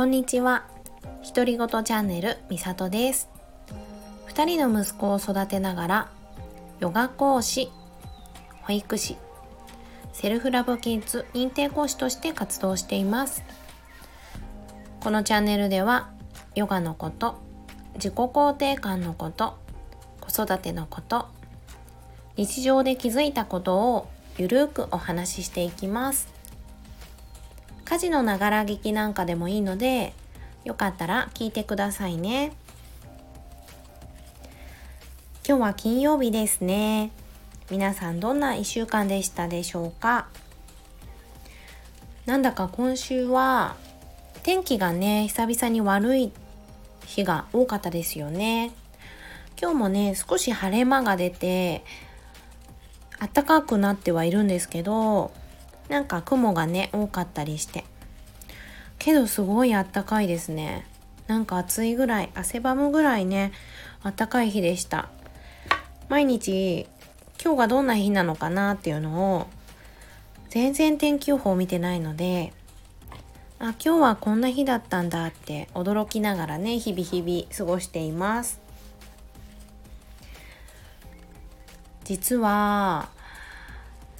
こんにちは。独り言チャンネルみさとです。2人の息子を育てながらヨガ講師保育士セルフラブキッズ認定講師として活動しています。このチャンネルではヨガのこと自己肯定感のこと子育てのこと日常で気づいたことをゆるくお話ししていきます。家事のながら聞きなんかでもいいのでよかったら聞いてくださいね。今日は金曜日ですね。皆さんどんな1週間でしたでしょうか？なんだか今週は天気がね久々に悪い日が多かったですよね。今日もね少し晴れ間が出て暖かくなってはいるんですけどなんか雲がね多かったりして。けどすごいあったかいですね。なんか暑いぐらい汗ばむぐらいねあったかい日でした。毎日今日がどんな日なのかなっていうのを全然天気予報見てないのであ今日はこんな日だったんだって驚きながらね日々日々過ごしています。実は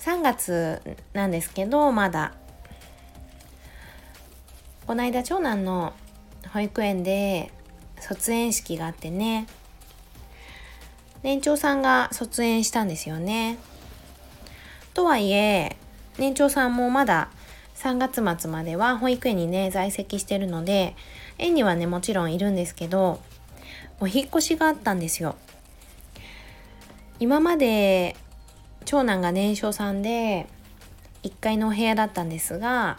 3月なんですけどまだ。この間長男の保育園で卒園式があってね。年長さんが卒園したんですよね。とはいえ年長さんもまだ3月末までは保育園にね在籍してるので園にはねもちろんいるんですけどお引っ越しがあったんですよ。今まで長男が年少さんで1階のお部屋だったんですが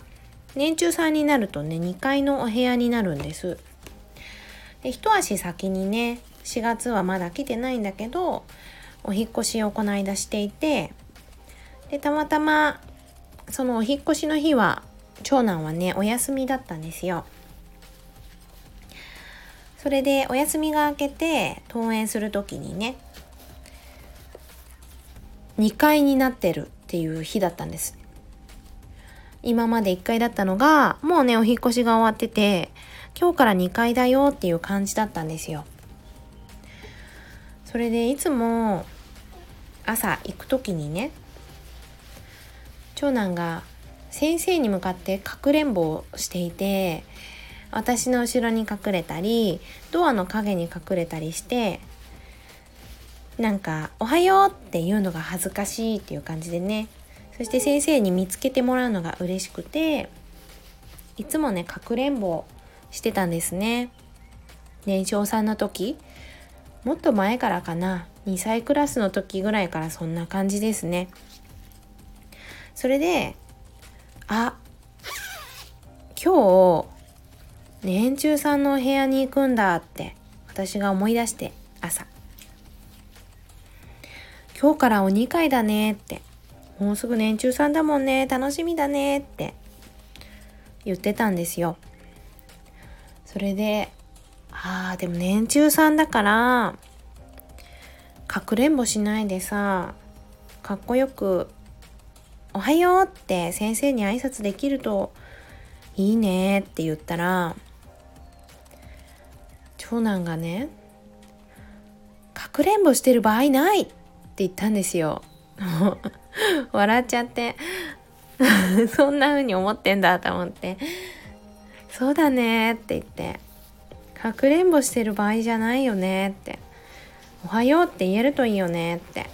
年中さんになるとね2階のお部屋になるんですで一足先にね4月はまだ来てないんだけどお引越しをこの間していてでたまたまそのお引越しの日は長男はねお休みだったんですよ。それでお休みが明けて登園する時にね2階になってるっていう日だったんです。今まで1階だったのがもうねお引越しが終わってて今日から2階だよっていう感じだったんですよ。それでいつも朝行く時にね長男が先生に向かってかくれんぼをしていて私の後ろに隠れたりドアの陰に隠れたりしてなんか「おはよう」って言うのが恥ずかしいっていう感じでね。そして先生に見つけてもらうのが嬉しくていつもねかくれんぼしてたんですね。年少さんの時。もっと前からかな。2歳クラスの時ぐらいからそんな感じですね。それであ今日年中さんのお部屋に行くんだって私が思い出して。今日からお2階だねって。もうすぐ年中さんだもんね。楽しみだねって。言ってたんですよ。それであーでも年中さんだからかくれんぼしないでさかっこよくおはようって先生に挨拶できるといいねって言ったら長男がねかくれんぼしてる場合ないって言ったんですよ。笑っちゃって。そんな風に思ってんだと思って。そうだねって言って。かくれんぼしてる場合じゃないよねって。おはようって言えるといいよねって。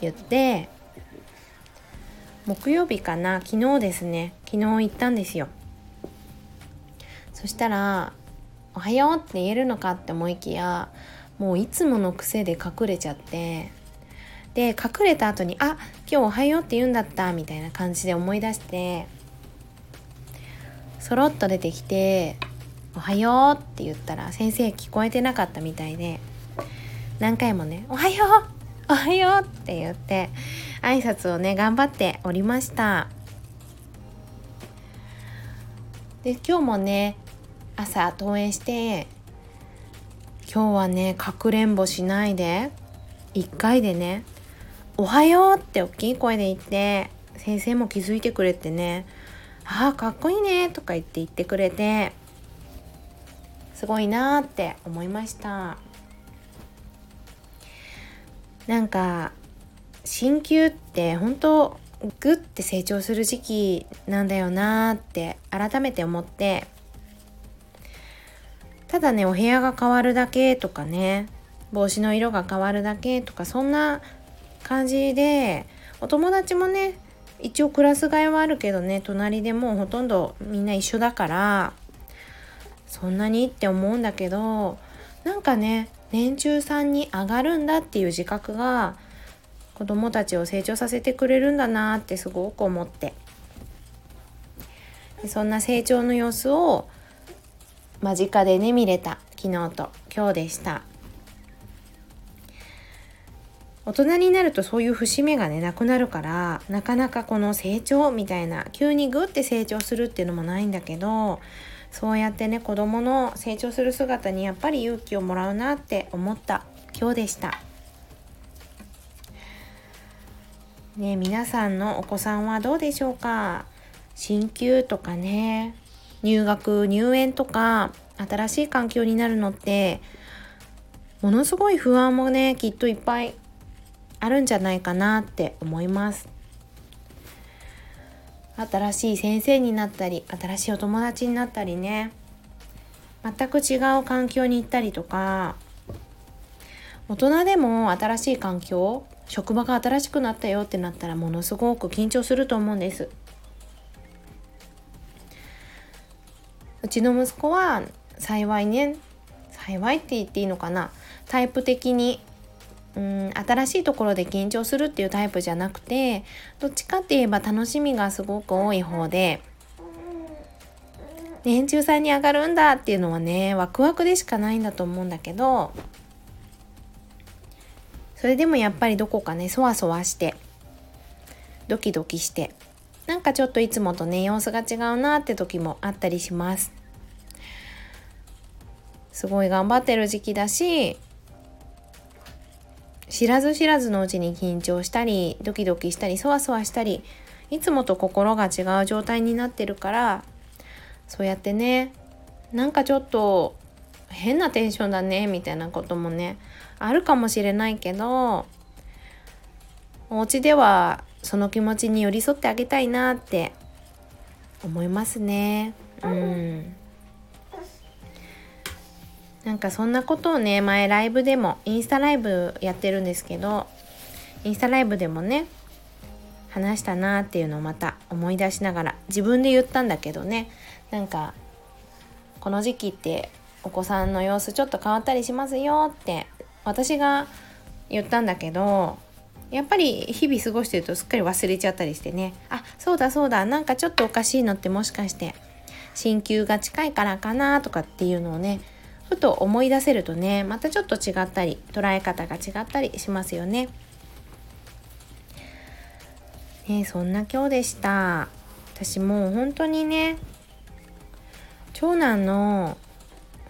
言って。木曜日かな？昨日ですね。昨日行ったんですよ。そしたら「おはよう」って言えるのかって思いきやもういつもの癖で隠れちゃって。で隠れた後に「あ今日おはようって言うんだった」みたいな感じで思い出してそろっと出てきて「おはよう」って言ったら先生聞こえてなかったみたいで何回もね「おはようおはよう」って言って挨拶をね頑張っておりました。で今日もね朝登園して今日はねかくれんぼしないで1回でね「おはよう」って大きい声で言って先生も気づいてくれてね「ああかっこいいね」とか言って言ってくれてすごいなって思いました。なんか鍼灸って本当グッて成長する時期なんだよなって改めて思ってただねお部屋が変わるだけとかね帽子の色が変わるだけとかそんな感じでお友達もね一応クラス替えはあるけどね隣でもうほとんどみんな一緒だからそんなにって思うんだけどなんかね年中さんに上がるんだっていう自覚が子供たちを成長させてくれるんだなってすごく思って。そんな成長の様子を間近でね見れた。昨日と今日でした。大人になるとそういう節目がねなくなるからなかなかこの成長みたいな急にグッて成長するっていうのもないんだけどそうやってね子供の成長する姿にやっぱり勇気をもらうなって思った今日でした。ね皆さんのお子さんはどうでしょうか？進級とかね入学入園とか新しい環境になるのってものすごい不安もねきっといっぱいあるんじゃないかなって思います。新しい先生になったり新しいお友達になったりね。全く違う環境に行ったりとか大人でも新しい環境職場が新しくなったよってなったらものすごく緊張すると思うんです。うちの息子は幸いね幸いって言っていいのかな。タイプ的にうん新しいところで緊張するっていうタイプじゃなくてどっちかって言えば楽しみがすごく多い方で年中さんに上がるんだっていうのはねワクワクでしかないんだと思うんだけどそれでもやっぱりどこかねそわそわしてドキドキしてなんかちょっといつもとね様子が違うなって時もあったりします。すごい頑張ってる時期だし知らず知らずのうちに緊張したりドキドキしたりそわそわしたりいつもと心が違う状態になってるからそうやってねなんかちょっと変なテンションだねみたいなこともねあるかもしれないけどお家ではその気持ちに寄り添ってあげたいなって思いますね。うん。なんかそんなことをね前ライブでもインスタライブやってるんですけどインスタライブでもね話したなっていうのをまた思い出しながら自分で言ったんだけどねなんかこの時期ってお子さんの様子ちょっと変わったりしますよって私が言ったんだけどやっぱり日々過ごしてるとすっかり忘れちゃったりしてねあそうだそうだなんかちょっとおかしいのってもしかして進級が近いからかなとかっていうのをねふと思い出せるとねまたちょっと違ったり捉え方が違ったりしますよね。ねそんな今日でした。私もう本当にね長男の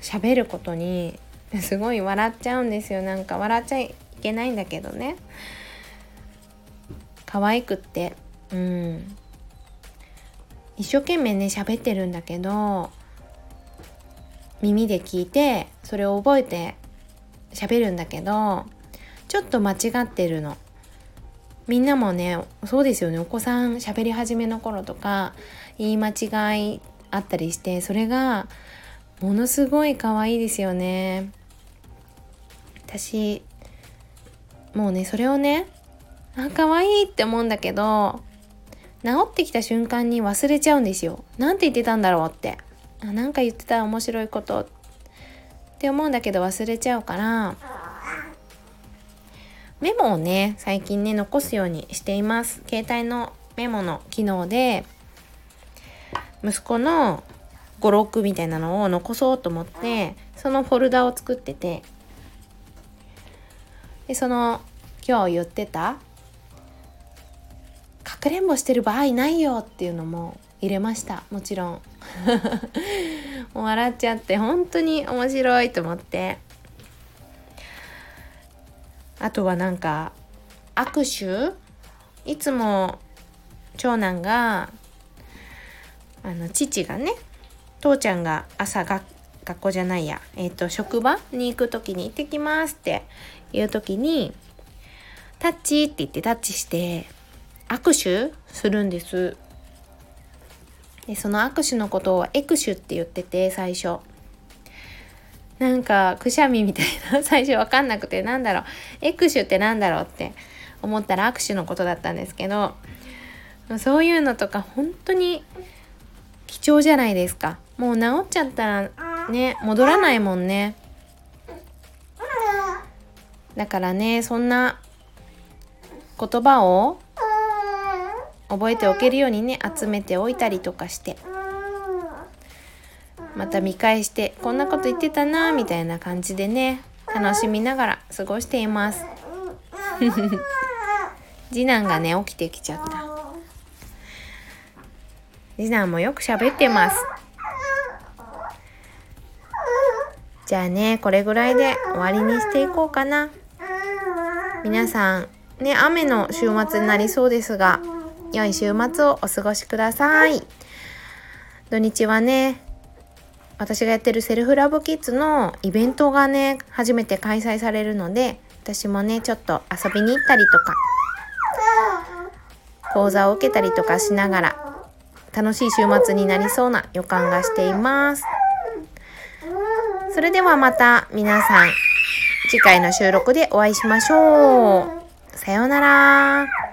喋ることにすごい笑っちゃうんですよなんか笑っちゃいけないんだけどね可愛くってうん一生懸命ね喋ってるんだけど耳で聞いてそれを覚えて喋るんだけどちょっと間違ってるの。みんなもねそうですよね。お子さん喋り始めの頃とか言い間違いあったりしてそれがものすごい可愛いですよね。私もうねそれをねあ可愛いって思うんだけど治ってきた瞬間に忘れちゃうんですよ。なんて言ってたんだろうって。あなんか言ってた面白いことって思うんだけど忘れちゃうからメモをね最近ね残すようにしています。携帯のメモの機能で息子の語録みたいなのを残そうと思ってそのフォルダを作ってて。でその今日言ってたかくれんぼしてる場合ないよっていうのも入れました。もちろん。もう笑っちゃって本当に面白いと思って。あとはなんか握手いつも長男があの父がね父ちゃんが朝学学校じゃないや、えっ、と、職場に行く時に行ってきますっていう時に、タッチって言ってタッチして、握手するんです。で、その握手のことをエクシュって言ってて、最初。なんか、くしゃみみたいな、最初わかんなくて、なんだろう、エクシュってなんだろうって思ったら握手のことだったんですけど、そういうのとか本当に貴重じゃないですか。もう治っちゃったらね、戻らないもんね。だからね、そんな言葉を覚えておけるようにね集めておいたりとかして。また見返してこんなこと言ってたなみたいな感じでね楽しみながら過ごしています。次男がね起きてきちゃった。次男もよく喋ってます。じゃあねこれぐらいで終わりにしていこうかな。皆さんね雨の週末になりそうですが良い週末をお過ごしください。土日はね、私がやってるセルフラブキッズのイベントがね、初めて開催されるので、私もね、ちょっと遊びに行ったりとか、講座を受けたりとかしながら、楽しい週末になりそうな予感がしています。それではまた皆さん、次回の収録でお会いしましょう。さようなら。